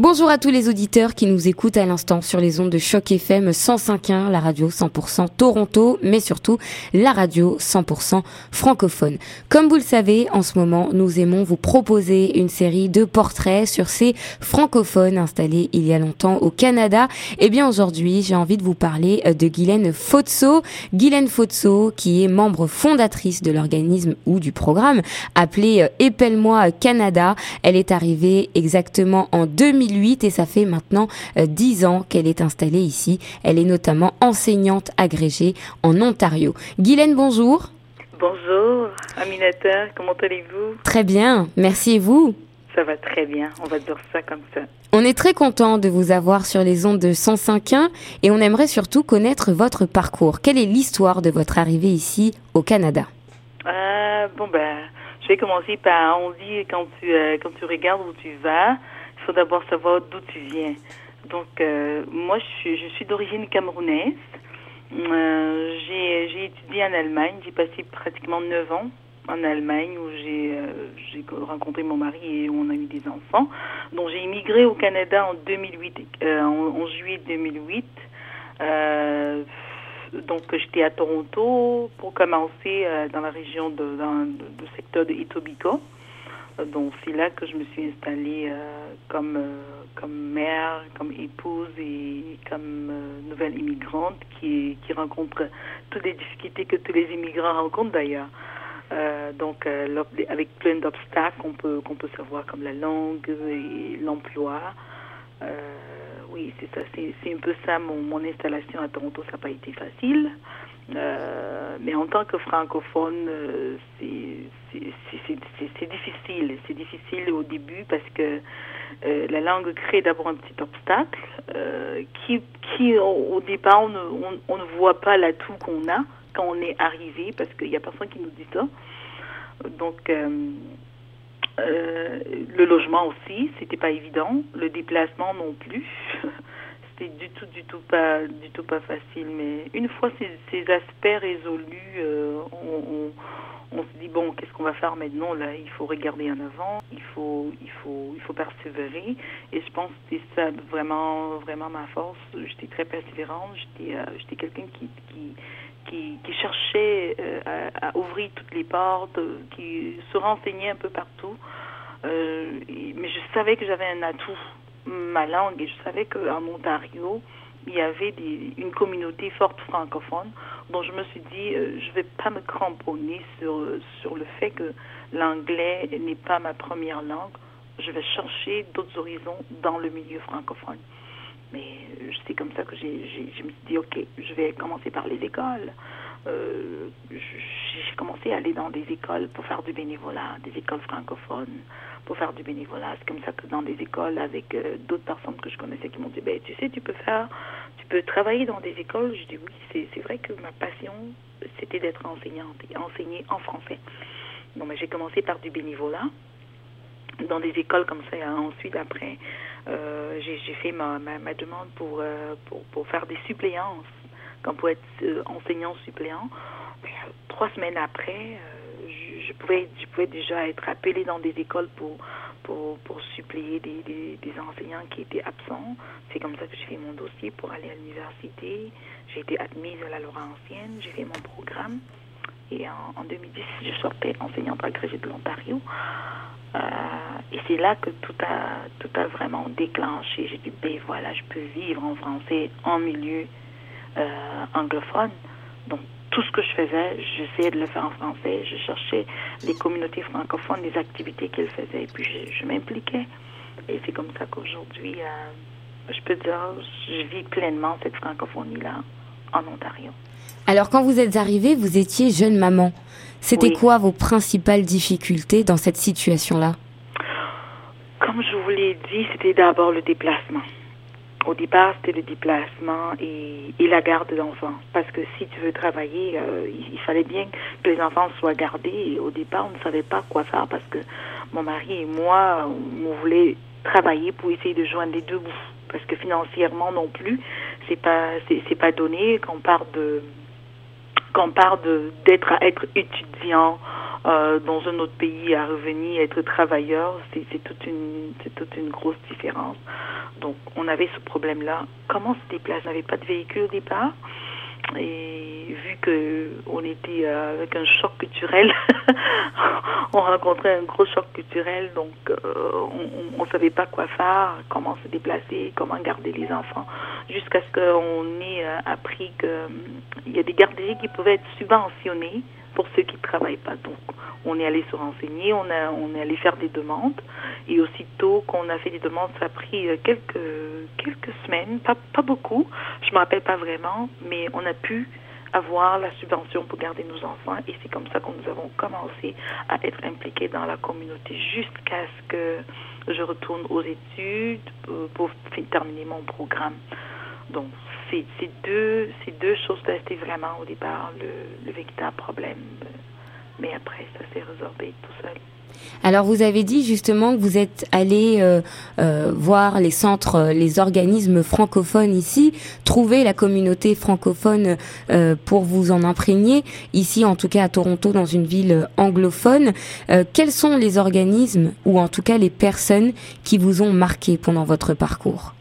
Bonjour à tous les auditeurs qui nous écoutent à l'instant sur les ondes de Choc FM 105.1, la radio 100% Toronto, mais surtout la radio 100% francophone. Comme vous le savez, en ce moment, nous aimons vous proposer une série de portraits sur ces francophones installés il y a longtemps au Canada. Et eh bien aujourd'hui, j'ai envie de vous parler euh, de Guylaine Fotso. Guylaine Fotso, qui est membre fondatrice de l'organisme ou du programme appelé euh, Épelle-moi Canada. Elle est arrivée exactement en 2000 et ça fait maintenant euh, dix ans qu'elle est installée ici. Elle est notamment enseignante agrégée en Ontario. Guylaine, bonjour. Bonjour, Aminata, comment allez-vous? Très bien, merci et vous? Ça va très bien, on va dire ça comme ça. On est très content de vous avoir sur les ondes de 105.1 et on aimerait surtout connaître votre parcours. Quelle est l'histoire de votre arrivée ici au Canada? Euh, Bon ben, je vais commencer par on dit quand tu euh, quand tu regardes où tu vas, faut d'abord savoir d'où tu viens. Donc, euh, moi, je suis, je suis d'origine camerounaise. Euh, j'ai étudié en Allemagne. J'ai passé pratiquement 9 ans en Allemagne où j'ai euh, rencontré mon mari et où on a eu des enfants. Donc, j'ai immigré au Canada en 2008, euh, en, juillet 2008. Euh, donc, j'étais à Toronto pour commencer dans la région de, dans le secteur de Etobicoke. Donc c'est là que je me suis installée euh, comme euh, comme mère, comme épouse et comme euh, nouvelle immigrante qui qui rencontre toutes les difficultés que tous les immigrants rencontrent d'ailleurs. donc avec plein d'obstacles qu'on peut peut savoir comme la langue et l'emploi. oui, c'est ça, c'est un peu ça mon, mon installation à Toronto, ça n'a pas été facile. Euh, mais en tant que francophone, euh, c'est difficile. C'est difficile au début parce que euh, la langue crée d'abord un petit obstacle qui, au, départ, on ne, on, ne voit pas l'atout qu'on a quand on est arrivé parce qu'il n'y a personne qui nous dit ça. Donc, le logement aussi, c'était pas évident. Le déplacement non plus. du tout, du tout pas, du tout pas facile. Mais une fois ces, aspects résolus, euh, on, on, se dit bon, qu'est-ce qu'on va faire maintenant? Là, il faut regarder en avant, il faut, il faut, il faut persévérer. Et je pense que c'est ça vraiment, vraiment ma force. J'étais très persévérante. J'étais, euh, j'étais quelqu'un qui, qui qui, cherchait euh, à, ouvrir toutes les portes, qui se renseignait un peu partout. Mais je savais que j'avais un atout ma langue et je savais qu'en Ontario, il y avait une communauté forte francophone. Donc je me suis dit, euh, je ne vais pas me cramponner sur, sur le fait que l'anglais n'est pas ma première langue. Je vais chercher d'autres horizons dans le milieu francophone. Mais euh, c'est comme ça que j'ai, je me suis dit, OK, je vais commencer par les écoles. Euh, j'ai commencé à aller dans des écoles pour faire du bénévolat, des écoles francophones pour faire du bénévolat. C'est comme ça que dans des écoles avec euh, d'autres personnes que je connaissais qui m'ont dit, ben, tu sais, tu peux faire, tu peux travailler dans des écoles. Je dis oui, c'est vrai que ma passion, c'était d'être enseignante et enseigner en français. Donc, ben, j'ai commencé par du bénévolat dans des écoles comme ça. Ensuite, après, euh, j'ai fait ma, ma, demande pour, pour, faire des suppléances, comme pour être enseignant suppléant. Ben, trois semaines après, je pouvais, je pouvais déjà être appelée dans des écoles pour, pour, pour suppléer des, des, enseignants qui étaient absents. C'est comme ça que j'ai fait mon dossier pour aller à l'université. J'ai été admise à la Laurentienne, j'ai fait mon programme. Et en, 2010, je sortais enseignante agrégée de l'Ontario. Euh, et c'est là que tout a, tout a vraiment déclenché. J'ai dit, ben voilà, je peux vivre en français en milieu euh, anglophone. Donc, tout ce que je faisais, j'essayais de le faire en français. Je cherchais les communautés francophones, les activités qu'elles faisaient, et puis je, m'impliquais. Et c'est comme ça qu'aujourd'hui, euh, je peux dire, je vis pleinement cette francophonie-là en Ontario. Alors, quand vous êtes arrivée, vous étiez jeune maman. C'était quoi vos principales difficultés dans cette situation-là? Comme je vous l'ai dit, c'était d'abord le déplacement. Au départ, c'était le déplacement et, et la garde d'enfants. Parce que si tu veux travailler, euh, il, fallait bien que les enfants soient gardés. Et au départ, on ne savait pas quoi faire parce que mon mari et moi, on, voulait travailler pour essayer de joindre les deux bouts. Parce que financièrement non plus, c'est pas c'est pas donné qu'on part de qu'on part de d'être à être étudiant dans un autre pays à revenir, être travailleur, c'est toute une, c'est toute une grosse différence. Donc, on avait ce problème-là. Comment se déplacer? On n'avait pas de véhicule au départ. Et vu que on était euh, avec un choc culturel, on rencontrait un gros choc culturel, donc euh, on ne savait pas quoi faire, comment se déplacer, comment garder les enfants, jusqu'à ce qu'on ait euh, appris qu'il y a des garderies qui pouvaient être subventionnées pour ceux qui ne travaillent pas. Donc, on est allé se renseigner, on, a, est allé faire des demandes. Et aussitôt qu'on a fait des demandes, ça a pris quelques, quelques semaines, pas, pas beaucoup, je ne me rappelle pas vraiment, mais on a pu avoir la subvention pour garder nos enfants. Et c'est comme ça que nous avons commencé à être impliqués dans la communauté jusqu'à ce que je retourne aux études pour, terminer mon programme. Donc, c'est deux, ces deux choses-là, vraiment au départ le, le véritable problème. Mais après, ça s'est résorbé tout seul. Alors vous avez dit justement que vous êtes allé euh, euh, voir les centres, euh, les organismes francophones ici, trouver la communauté francophone pour vous en imprégner, ici en tout cas à Toronto dans une ville anglophone. quels sont les organismes ou en tout cas les personnes qui vous ont marqué pendant votre parcours?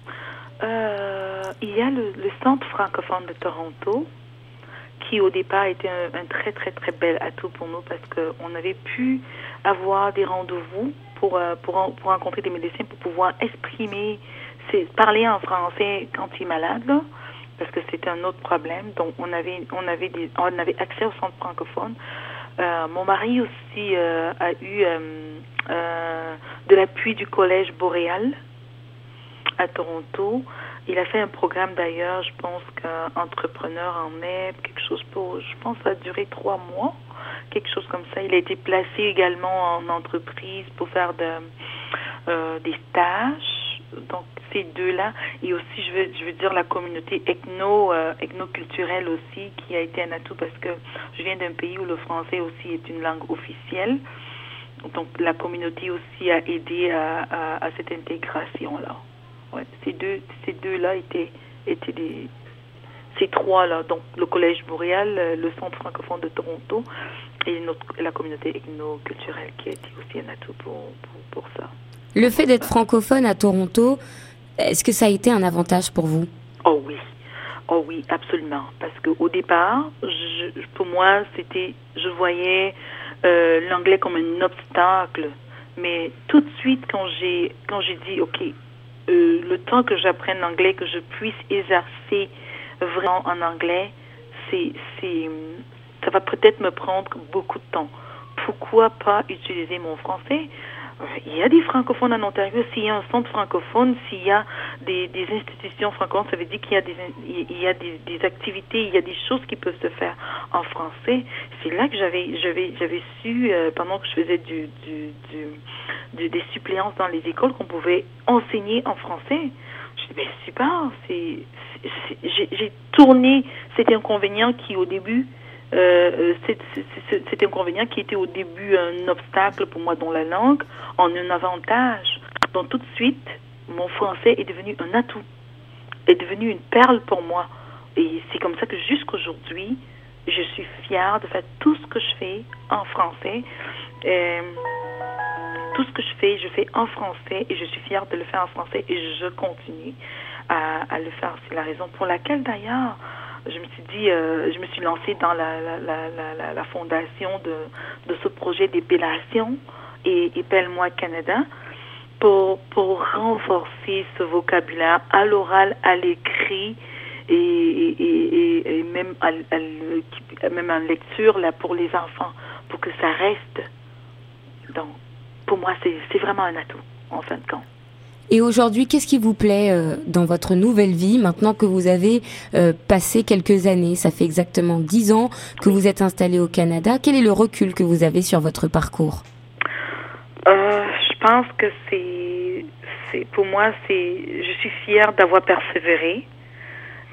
Il y a le, Centre francophone de Toronto qui au départ était un, très très très bel atout pour nous parce qu'on avait pu avoir des rendez-vous pour, euh, pour, pour rencontrer des médecins pour pouvoir exprimer, parler en français quand il est malade, parce que c'était un autre problème. Donc, on avait, on avait, on avait accès au centre francophone. Euh, mon mari aussi euh, a eu de l'appui du Collège Boréal à Toronto. Il a fait un programme d'ailleurs, je pense qu'entrepreneur en neb, quelque chose pour, je pense, a duré trois mois quelque chose comme ça. Il a été placé également en entreprise pour faire de, euh, des stages. Donc ces deux-là, et aussi je veux, je veux dire la communauté ethno, euh, ethno-culturelle aussi, qui a été un atout parce que je viens d'un pays où le français aussi est une langue officielle. Donc la communauté aussi a aidé à, à, cette intégration-là. Ouais, ces deux, ces deux-là étaient, étaient des, ces trois-là, donc le Collège Boréal, le Centre francophone de Toronto et notre, la communauté ethno-culturelle qui a été aussi un atout pour, pour, ça. Le fait d'être francophone à Toronto, est-ce que ça a été un avantage pour vous? Oh oui, oh oui, absolument. Parce qu'au départ, je, pour moi, c'était, je voyais euh, l'anglais comme un obstacle. Mais tout de suite, quand j'ai quand j'ai dit, ok, euh, le temps que j'apprenne l'anglais, que je puisse exercer vraiment en anglais, c'est c'est ça va peut-être me prendre beaucoup de temps. Pourquoi pas utiliser mon français? Il y a des francophones en Ontario. S'il y a un centre francophone, s'il y a des, des institutions francophones, ça veut dire qu'il y a, des, il y a des, des, activités, il y a des choses qui peuvent se faire en français. C'est là que j'avais, j'avais, j'avais su, euh, pendant que je faisais du, du, du, des suppléances dans les écoles, qu'on pouvait enseigner en français. Je dis, ben super, c'est, j'ai tourné cet inconvénient qui, au début, euh, cet inconvénient qui était au début un obstacle pour moi dans la langue en un avantage. Donc tout de suite, mon français est devenu un atout, est devenu une perle pour moi. Et c'est comme ça que jusqu'aujourd'hui, je suis fière de faire tout ce que je fais en français. Euh, tout ce que je fais, je fais en français et je suis fière de le faire en français et je continue à le faire. C'est la raison pour laquelle d'ailleurs je me suis dit, euh, je me suis lancée dans la, la, la, la, fondation de, ce projet d'épellation et Épelle-moi Canada pour, renforcer ce vocabulaire à l'oral, à l'écrit et, et, même, même en lecture là, pour les enfants, pour que ça reste. Donc, pour moi, c'est vraiment un atout, en fin de compte. Et aujourd'hui, qu'est-ce qui vous plaît euh, dans votre nouvelle vie maintenant que vous avez euh, passé quelques années Ça fait exactement dix ans que vous êtes installé au Canada. Quel est le recul que vous avez sur votre parcours? Euh, Je pense que c'est, pour moi, c'est, je suis fière d'avoir persévéré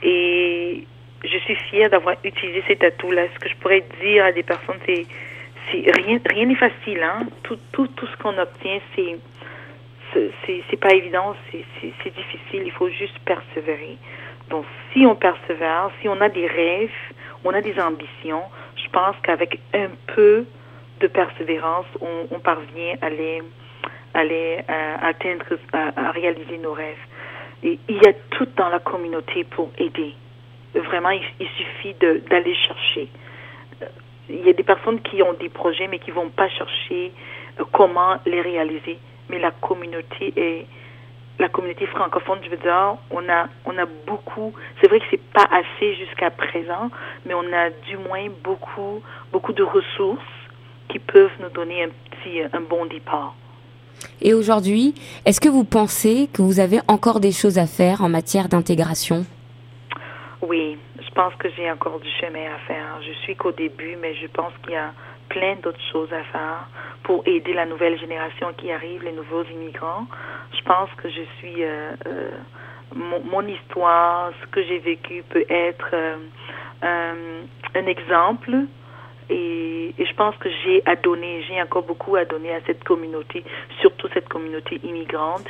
et je suis fière d'avoir utilisé cet atout-là. Ce que je pourrais dire à des personnes, c'est, c'est rien, rien n'est facile. Hein? Tout, tout, tout ce qu'on obtient, c'est c'est pas évident, c'est difficile, il faut juste persévérer. Donc, si on persévère, si on a des rêves, on a des ambitions, je pense qu'avec un peu de persévérance, on, parvient à les, à les atteindre, à, réaliser nos rêves. Et il y a tout dans la communauté pour aider. Vraiment, il, il suffit d'aller chercher. Il y a des personnes qui ont des projets mais qui vont pas chercher comment les réaliser. Mais la communauté est, la communauté francophone, je veux dire, on a, on a beaucoup, c'est vrai que c'est pas assez jusqu'à présent, mais on a du moins beaucoup, beaucoup de ressources qui peuvent nous donner un petit, un bon départ. Et aujourd'hui, est-ce que vous pensez que vous avez encore des choses à faire en matière d'intégration? Oui, je pense que j'ai encore du chemin à faire. Je suis qu'au début, mais je pense qu'il y a plein d'autres choses à faire pour aider la nouvelle génération qui arrive, les nouveaux immigrants. Je pense que je suis euh, euh, mon, histoire, ce que j'ai vécu peut être euh, un exemple et, et, je pense que j'ai à donner, j'ai encore beaucoup à donner à cette communauté, surtout cette communauté immigrante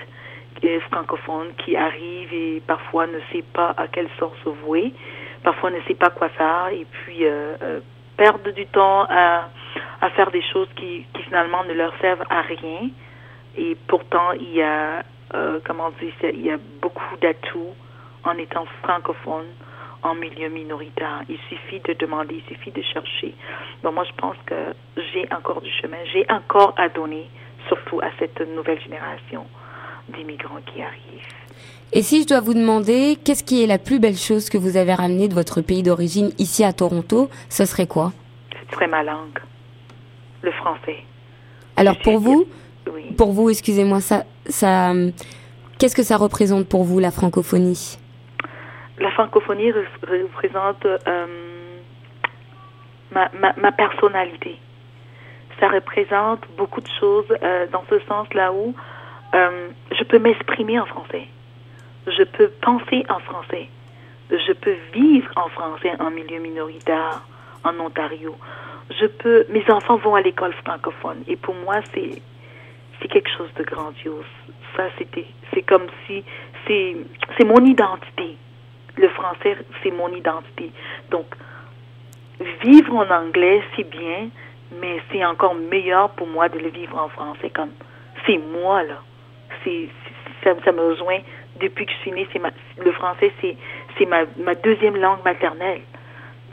francophone qui arrive et parfois ne sait pas à quelle sorte se vouer, parfois ne sait pas quoi faire et puis perdre du temps à à faire des choses qui, qui finalement ne leur servent à rien. Et pourtant, il y a, euh, comment dire, il y a beaucoup d'atouts en étant francophone en milieu minoritaire. Il suffit de demander, il suffit de chercher. Donc moi, je pense que j'ai encore du chemin, j'ai encore à donner, surtout à cette nouvelle génération d'immigrants qui arrivent. Et si je dois vous demander, qu'est-ce qui est la plus belle chose que vous avez ramenée de votre pays d'origine ici à Toronto, ce serait quoi? Ce serait ma langue le français. Alors pour vous, pour vous, excusez-moi, ça, ça, qu'est-ce que ça représente pour vous la francophonie? La francophonie représente euh, ma, ma, personnalité. Ça représente beaucoup de choses euh, dans ce sens là où euh, je peux m'exprimer en français, je peux penser en français, je peux vivre en français en milieu minoritaire en Ontario je peux, mes enfants vont à l'école francophone et pour moi c'est c'est quelque chose de grandiose. Ça c'était, c'est comme si c'est c'est mon identité. Le français c'est mon identité. Donc vivre en anglais c'est bien, mais c'est encore meilleur pour moi de le vivre en français comme c'est moi là. C'est ça, ça me rejoint depuis que je suis née. C'est le français c'est c'est ma ma deuxième langue maternelle.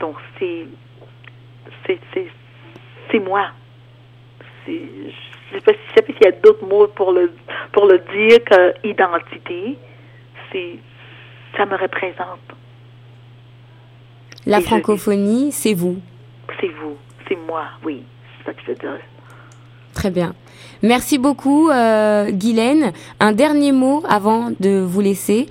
Donc c'est c'est moi. Je ne sais pas s'il y a d'autres mots pour le, pour le dire que identité, c'est, ça me représente. La francophonie, c'est vous. C'est vous, c'est moi, oui. C'est ça que je veux Très bien. Merci beaucoup, euh, Guylaine. Un dernier mot avant de vous laisser.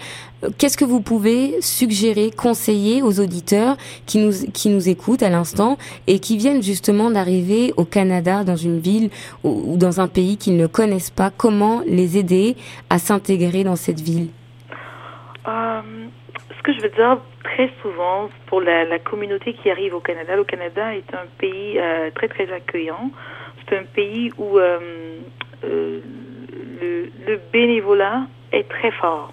Qu'est-ce que vous pouvez suggérer, conseiller aux auditeurs qui nous, qui nous écoutent à l'instant et qui viennent justement d'arriver au Canada, dans une ville ou, dans un pays qu'ils ne connaissent pas? Comment les aider à s'intégrer dans cette ville? Euh, Ce que je veux dire très souvent pour la, communauté qui arrive au Canada, le Canada est un pays euh, très très accueillant. C'est un pays où euh, le, bénévolat est très fort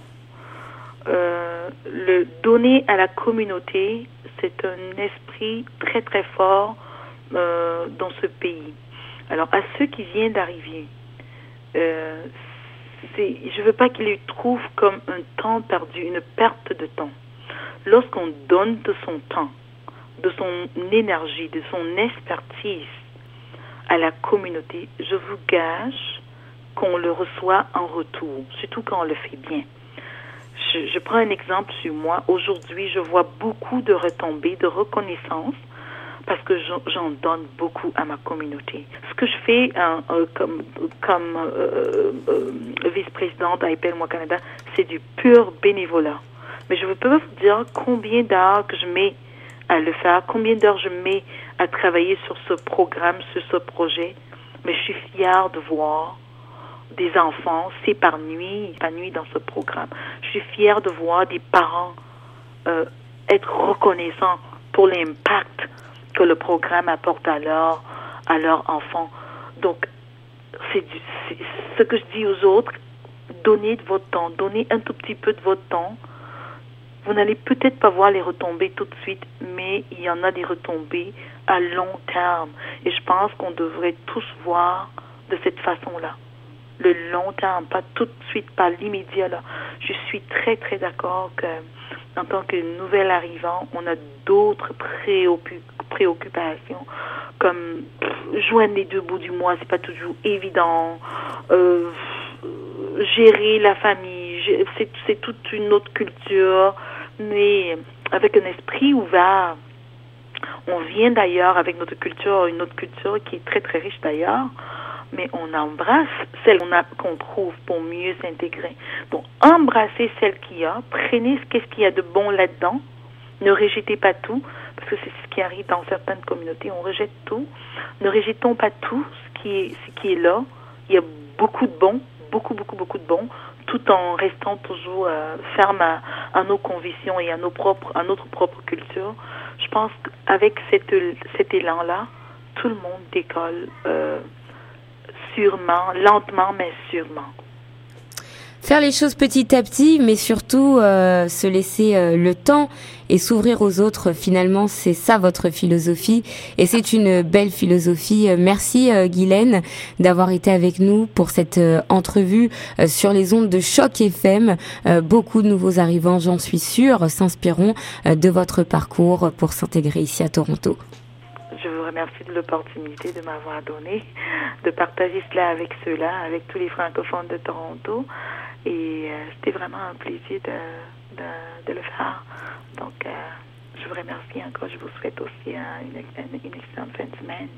le donner à la communauté, c'est un esprit très très fort euh, dans ce pays. Alors à ceux qui viennent d'arriver, euh, je ne veux pas qu'ils le trouvent comme un temps perdu, une perte de temps. Lorsqu'on donne de son temps, de son énergie, de son expertise à la communauté, je vous gage qu'on le reçoit en retour, surtout quand on le fait bien je, prends un exemple sur moi. Aujourd'hui, je vois beaucoup de retombées, de reconnaissance parce que j'en donne beaucoup à ma communauté. Ce que je fais hein, euh, comme, euh, euh, vice-présidente à IPL Moi Canada, c'est du pur bénévolat. Mais je peux vous dire combien d'heures que je mets à le faire, combien d'heures je mets à travailler sur ce programme, sur ce projet. Mais je suis fière de voir des enfants s'épanouissent dans ce programme. Je suis fière de voir des parents euh, être reconnaissants pour l'impact que le programme apporte à leur, à leurs enfants. Donc, c'est ce que je dis aux autres, donnez de votre temps, donnez un tout petit peu de votre temps. Vous n'allez peut-être pas voir les retombées tout de suite, mais il y en a des retombées à long terme. Et je pense qu'on devrait tous voir de cette façon-là. Le long terme, pas tout de suite, pas l'immédiat. Là. Je suis très, très d'accord que en tant que nouvel arrivant, on a d'autres préoccupations, comme joindre les deux bouts du mois, c'est pas toujours évident. Euh, gérer la famille, c'est toute une autre culture, mais avec un esprit ouvert. On vient d'ailleurs avec notre culture, une autre culture qui est très très riche d'ailleurs, mais on embrasse celle qu'on trouve pour mieux s'intégrer. Donc embrassez celle qu'il y a, prenez ce qu'est-ce qu'il y a de bon là-dedans, ne rejetez pas tout, parce que c'est ce qui arrive dans certaines communautés, on rejette tout. Ne rejetons pas tout ce qui est, là. Il y a beaucoup de bons, beaucoup, beaucoup, beaucoup de bons, tout en restant toujours euh, ferme à, nos convictions et à, nos propres, à notre propre culture. Je pense qu'avec cet, cet élan-là, tout le monde décolle euh, sûrement, lentement, mais sûrement. Faire les choses petit à petit, mais surtout euh, se laisser euh, le temps et s'ouvrir aux autres. Finalement, c'est ça votre philosophie, et c'est une belle philosophie. Euh, merci Guylaine d'avoir été avec nous pour cette entrevue sur les ondes de choc FM. beaucoup de nouveaux arrivants, j'en suis sûre, s'inspireront de votre parcours pour s'intégrer ici à Toronto. Remercie de l'opportunité de m'avoir donné de partager cela avec ceux-là, avec tous les francophones de Toronto. Et euh, c'était vraiment un plaisir de, de, le faire. Donc, euh, je vous remercie encore. Je vous souhaite aussi une, une excellente fin de semaine.